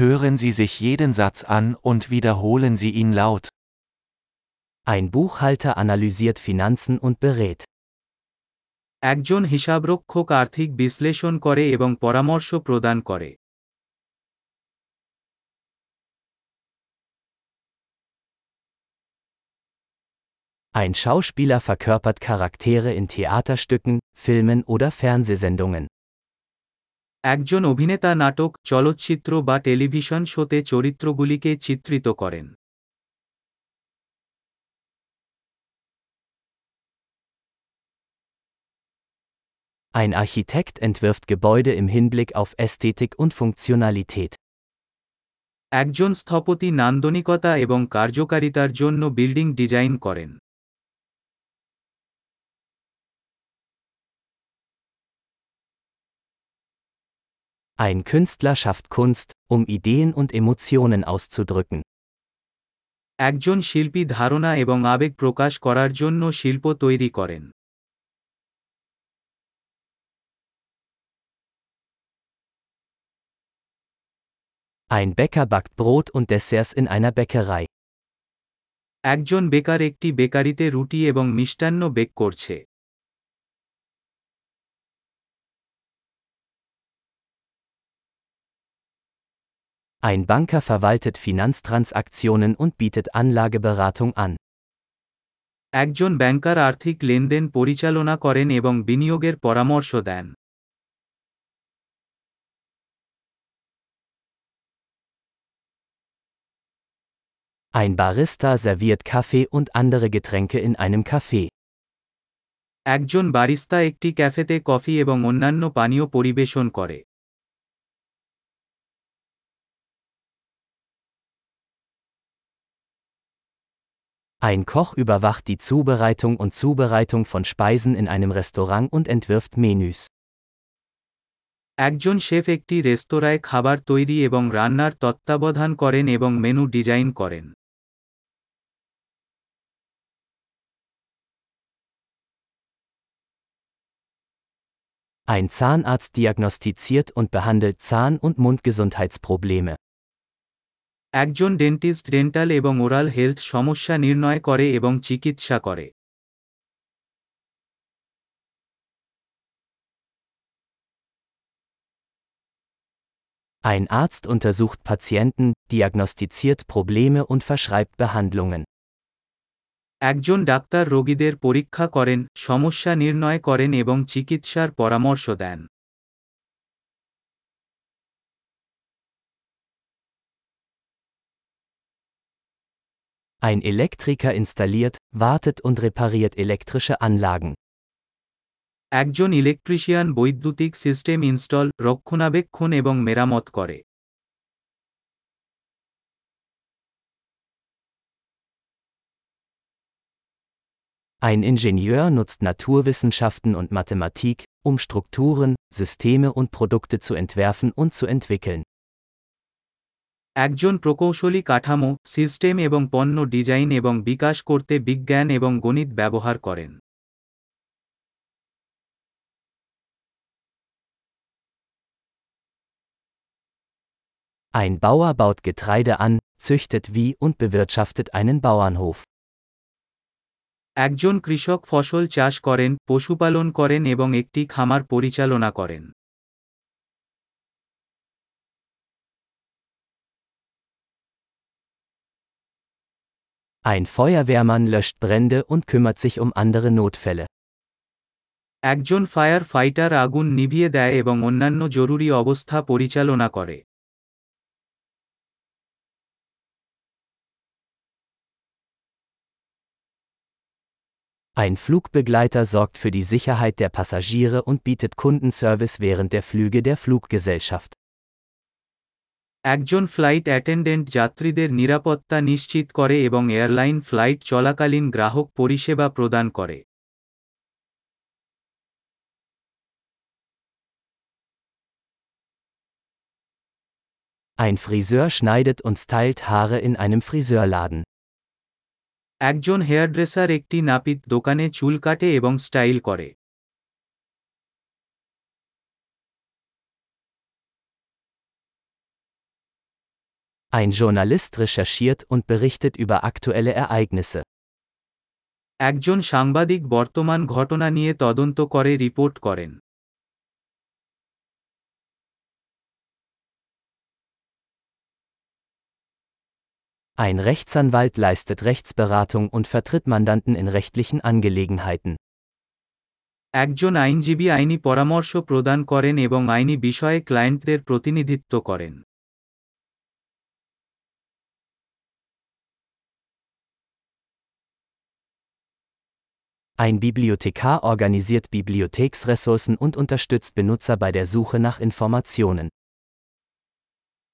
Hören Sie sich jeden Satz an und wiederholen Sie ihn laut. Ein Buchhalter analysiert Finanzen und berät. একজন হিসাবরক্ষক আর্থিক বিশ্লেষণ করে এবং পরামর্শ প্রদান করে Ein Schauspieler verkörpert Charaktere in Theaterstücken, Filmen oder Fernsehsendungen. একজন অভিনেতা নাটক চলচ্চিত্র বা টেলিভিশন শোতে চরিত্রগুলিকে চিত্রিত করেন Ein Architekt entwirft Gebäude im Hinblick auf Ästhetik und Funktionalität. একজন স্থপতি নান্দনিকতা এবং কার্যকারিতার জন্য বিল্ডিং ডিজাইন করেন Ein Künstler schafft Kunst, um Ideen und Emotionen auszudrücken. একজন শিল্পী ধারণা এবং আবেগ প্রকাশ করার জন্য শিল্প তৈরি করেন Ein Bäcker backt Brot und Desserts in einer Bäckerei. একজন বেকার একটি বেকারিতে রুটি এবং মিষ্টান্ন বেক করছে Ein Banker verwaltet Finanztransaktionen und bietet Anlageberatung an. একজন ব্যাংকার আর্থিক লেনদেন পরিচালনা করেন এবং বিনিয়োগের পরামর্শ দেন Ein Barista serviert Kaffee und andere Getränke in einem Café. একজন বারিস্তা একটি ক্যাফেতে কফি এবং অন্যান্য পানীয় পরিবেশন করে Ein Koch überwacht die Zubereitung und Zubereitung von Speisen in einem Restaurant und entwirft Menüs. একজন শেফ একটি রেস্তোরাঁয় খাবার তৈরি এবং রান্নার তত্ত্বাবধান করেন এবং মেনু ডিজাইন করেন Ein Zahnarzt diagnostiziert und behandelt Zahn- und Mundgesundheitsprobleme. একজন ডেন্টিস্ট ডেন্টাল এবং ওরাল হেলথ সমস্যা নির্ণয় করে এবং চিকিৎসা করে Ein Arzt untersucht Patienten, diagnostiziert Probleme und verschreibt Behandlungen. একজন ডাক্তার রোগীদের পরীক্ষা করেন সমস্যা নির্ণয় করেন এবং চিকিৎসার পরামর্শ দেন Ein Elektriker installiert, wartet und repariert elektrische Anlagen. একজন ইলেকট্রিশিয়ান বৈদ্যুতিক সিস্টেম ইনস্টল রক্ষণাবেক্ষণ এবং মেরামত করে Ein Ingenieur nutzt Naturwissenschaften und Mathematik, um Strukturen, Systeme und Produkte zu entwerfen und zu entwickeln. একজন প্রকৌশলী কাঠামো সিস্টেম এবং পণ্য ডিজাইন এবং বিকাশ করতে বিজ্ঞান এবং গণিত ব্যবহার করেন Ein Bauer baut Getreide an, züchtet wie und bewirtschaftet einen Bauernhof. একজন কৃষক ফসল চাষ করেন পশুপালন করেন এবং একটি খামার পরিচালনা করেন Ein Feuerwehrmann löscht Brände und kümmert sich um andere Notfälle. একজন ফায়ার ফাইটার আগুন নিভিয়ে দেয় এবং অন্যান্য জরুরি অবস্থা পরিচালনা করে Ein Flugbegleiter sorgt für die Sicherheit der Passagiere und bietet Kundenservice während der Flüge der Fluggesellschaft. একজন ফ্লাইট অ্যাটেন্ডেন্ট যাত্রীদের নিরাপত্তা নিশ্চিত করে এবং এয়ারলাইন ফ্লাইট চলাকালীন গ্রাহক পরিষেবা প্রদান করে Ein Friseur schneidet und stylt Haare in einem Friseurladen. একজন হেয়ারড্রেসার একটি নাপিত দোকানে চুল কাটে এবং স্টাইল করে Ein Journalist recherchiert und berichtet über aktuelle Ereignisse. একজন সাংবাদিক বর্তমান ঘটনা নিয়ে তদন্ত করে রিপোর্ট করেন Ein Rechtsanwalt leistet Rechtsberatung und vertritt Mandanten in rechtlichen Angelegenheiten. একজন আইনজীবী আইনি পরামর্শ প্রদান করেন এবং আইনি বিষয়ে ক্লায়েন্টদের প্রতিনিধিত্ব করেন Ein Bibliothekar organisiert Bibliotheksressourcen und unterstützt Benutzer bei der Suche nach Informationen.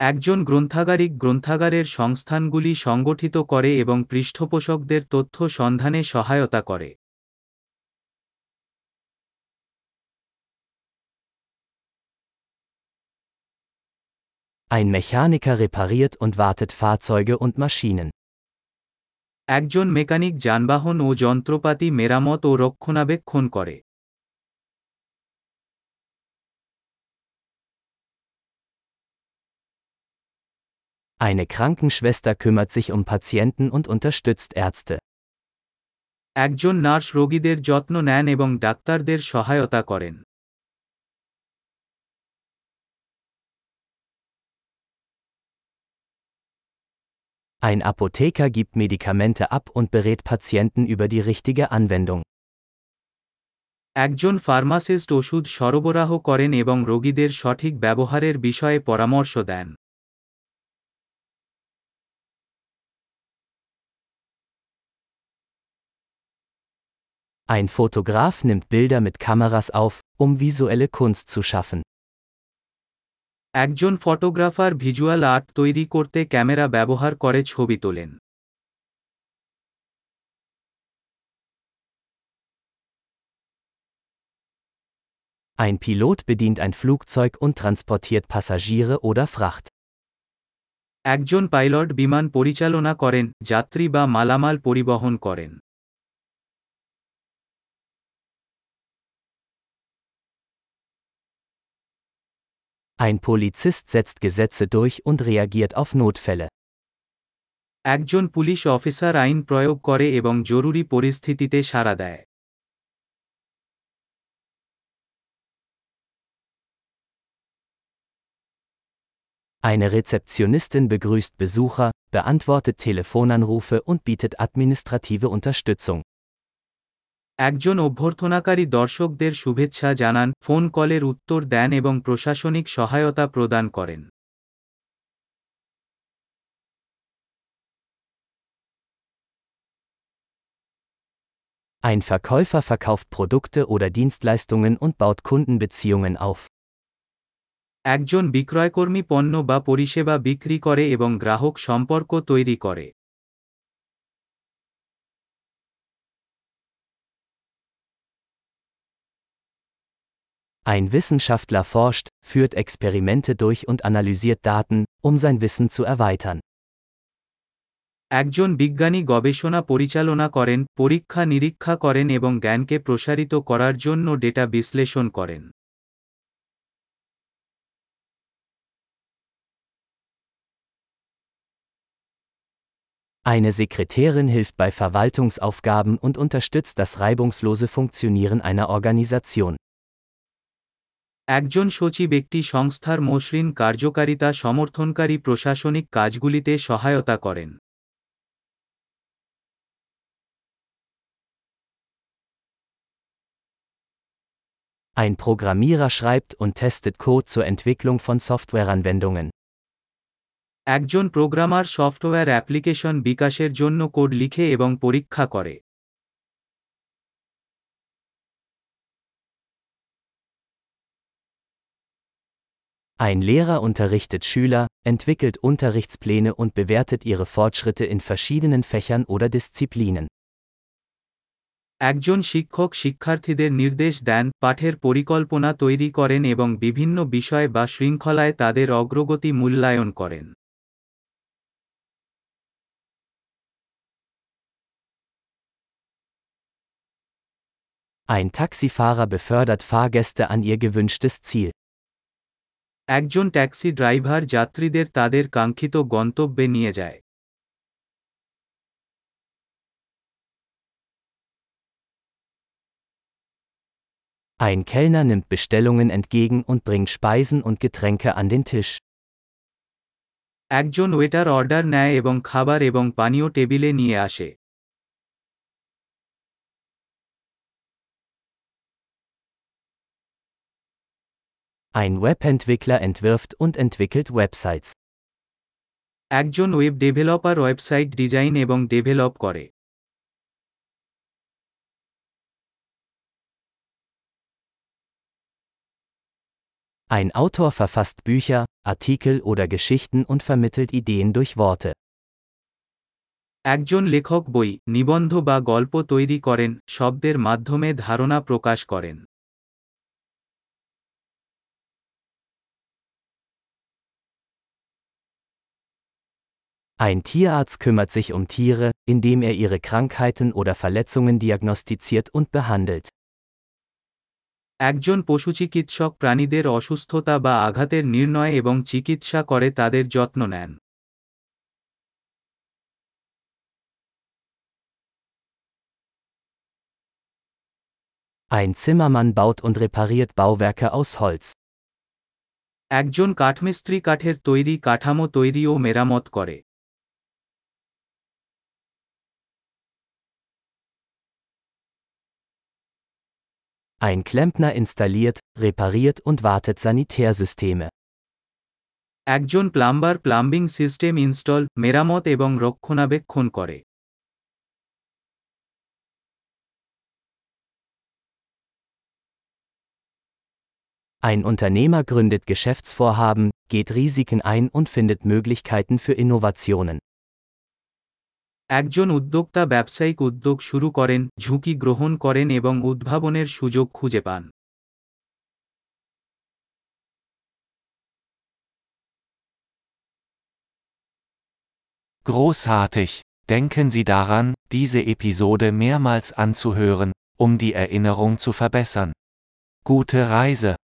একজন গ্রন্থাগারিক গ্রন্থাগারের সংস্থানগুলি সংগঠিত করে এবং পৃষ্ঠপোষকদের তথ্য সন্ধানে সহায়তা করে Ein Mechaniker repariert und wartet Fahrzeuge und Maschinen. একজন মেকানিক যানবাহন ও যন্ত্রপাতি মেরামত ও রক্ষণাবেক্ষণ করে Eine Krankenschwester kümmert sich um Patienten und unterstützt Ärzte. একজন নার্স রোগীদের যত্ন নেন এবং ডাক্তারদের সহায়তা করেন Ein Apotheker gibt Medikamente ab und berät Patienten über die richtige Anwendung. একজন ফার্মাসিস্ট ওষুধ সরবরাহ করেন এবং রোগীদের সঠিক ব্যবহারের বিষয়ে পরামর্শ দেন Ein Fotograf nimmt Bilder mit Kameras auf, um visuelle Kunst zu schaffen. একজন ফটোগ্রাফার ভিজুয়াল আর্ট তৈরি করতে ক্যামেরা ব্যবহার করে ছবি তোলেন Ein Pilot bedient ein Flugzeug und transportiert Passagiere oder Fracht. একজন পাইলট বিমান পরিচালনা করেন যাত্রী বা মালামাল পরিবহন করেন Ein Polizist setzt Gesetze durch und reagiert auf Notfälle. একজন পুলিশ অফিসার আইন প্রয়োগ করে এবং জরুরি পরিস্থিতিতে সাড়া দেয় Eine Rezeptionistin begrüßt Besucher, beantwortet Telefonanrufe und bietet administrative Unterstützung. একজন অভ্যর্থনাকারী দর্শকদের শুভেচ্ছা জানান ফোন কলের উত্তর দেন এবং প্রশাসনিক সহায়তা প্রদান করেন Ein Verkäufer verkauft Produkte oder Dienstleistungen und baut Kundenbeziehungen auf. একজন বিক্রয়কর্মী পণ্য বা পরিষেবা বিক্রি করে এবং গ্রাহক সম্পর্ক তৈরি করে Ein Wissenschaftler forscht, führt Experimente durch und analysiert Daten, um sein Wissen zu erweitern. একজন বিজ্ঞানী গবেষণা পরিচালনা করেন পরীক্ষা নিরীক্ষা করেন এবং জ্ঞানকে প্রসারিত করার জন্য ডেটা বিশ্লেষণ করেন Eine Sekretärin hilft bei Verwaltungsaufgaben und unterstützt das reibungslose Funktionieren einer Organisation. একজন সচিব একটি সংস্থার মসৃণ কার্যকারিতা সমর্থনকারী প্রশাসনিক কাজগুলিতে সহায়তা করেন Ein Programmierer schreibt und testet Code zur Entwicklung von Softwareanwendungen. একজন প্রোগ্রামার সফটওয়্যার অ্যাপ্লিকেশন বিকাশের জন্য কোড লিখে এবং পরীক্ষা করে Ein Lehrer unterrichtet Schüler, entwickelt Unterrichtspläne und bewertet ihre Fortschritte in verschiedenen Fächern oder Disziplinen. একজন শিক্ষক শিক্ষার্থীদের নির্দেশ দেন পাঠের পরিকল্পনা তৈরি করেন এবং বিভিন্ন বিষয় বা শৃঙ্খলায় তাদের অগ্রগতি মূল্যায়ন করেন Ein Taxifahrer befördert Fahrgäste an ihr gewünschtes Ziel. একজন ট্যাক্সি ড্রাইভার যাত্রীদের তাদের কাঙ্ক্ষিত গন্তব্যে নিয়ে যায় Ein Kellner nimmt Bestellungen entgegen und bringt Speisen und Getränke an den Tisch. একজন ওয়েটার অর্ডার নেয় এবং খাবার এবং পানীয় টেবিলে নিয়ে আসে Ein Webentwickler entwirft und entwickelt Websites. একজন ওয়েব ডেভেলপার ওয়েবসাইট ডিজাইন এবং ডেভেলপ করে Ein Autor verfasst Bücher, Artikel oder Geschichten und vermittelt Ideen durch Worte. একজন লেখক বই নিবন্ধ বা গল্প তৈরি করেন শব্দের মাধ্যমে ধারণা প্রকাশ করেন Ein Tierarzt kümmert sich um Tiere, indem er ihre Krankheiten oder Verletzungen diagnostiziert und behandelt. একজন পশুচিকিৎসক প্রাণীদের অসুস্থতা বা আঘাতের নির্ণয় এবং চিকিৎসা করে তাদের যত্ন নেন Ein Zimmermann baut und repariert Bauwerke aus Holz. একজন কাঠমিস্ত্রি কাঠের তৈরি কাঠামো তৈরি ও মেরামত করে Ein Klempner installiert, repariert und wartet Sanitärsysteme. একজন প্লাম্বার প্লাম্বিং সিস্টেম ইনস্টল মেরামত এবং রক্ষণাবেক্ষণ করে Ein Unternehmer gründet Geschäftsvorhaben, geht Risiken ein und findet Möglichkeiten für Innovationen. একজন উদ্যোক্তা ব্যবসায়িক উদ্যোগ শুরু করেন ঝুঁকি গ্রহণ করেন এবং উদ্ভাবনের সুযোগ খুঁজে পান Großartig! Denken Sie daran, diese Episode mehrmals anzuhören, um die Erinnerung zu verbessern. Gute Reise!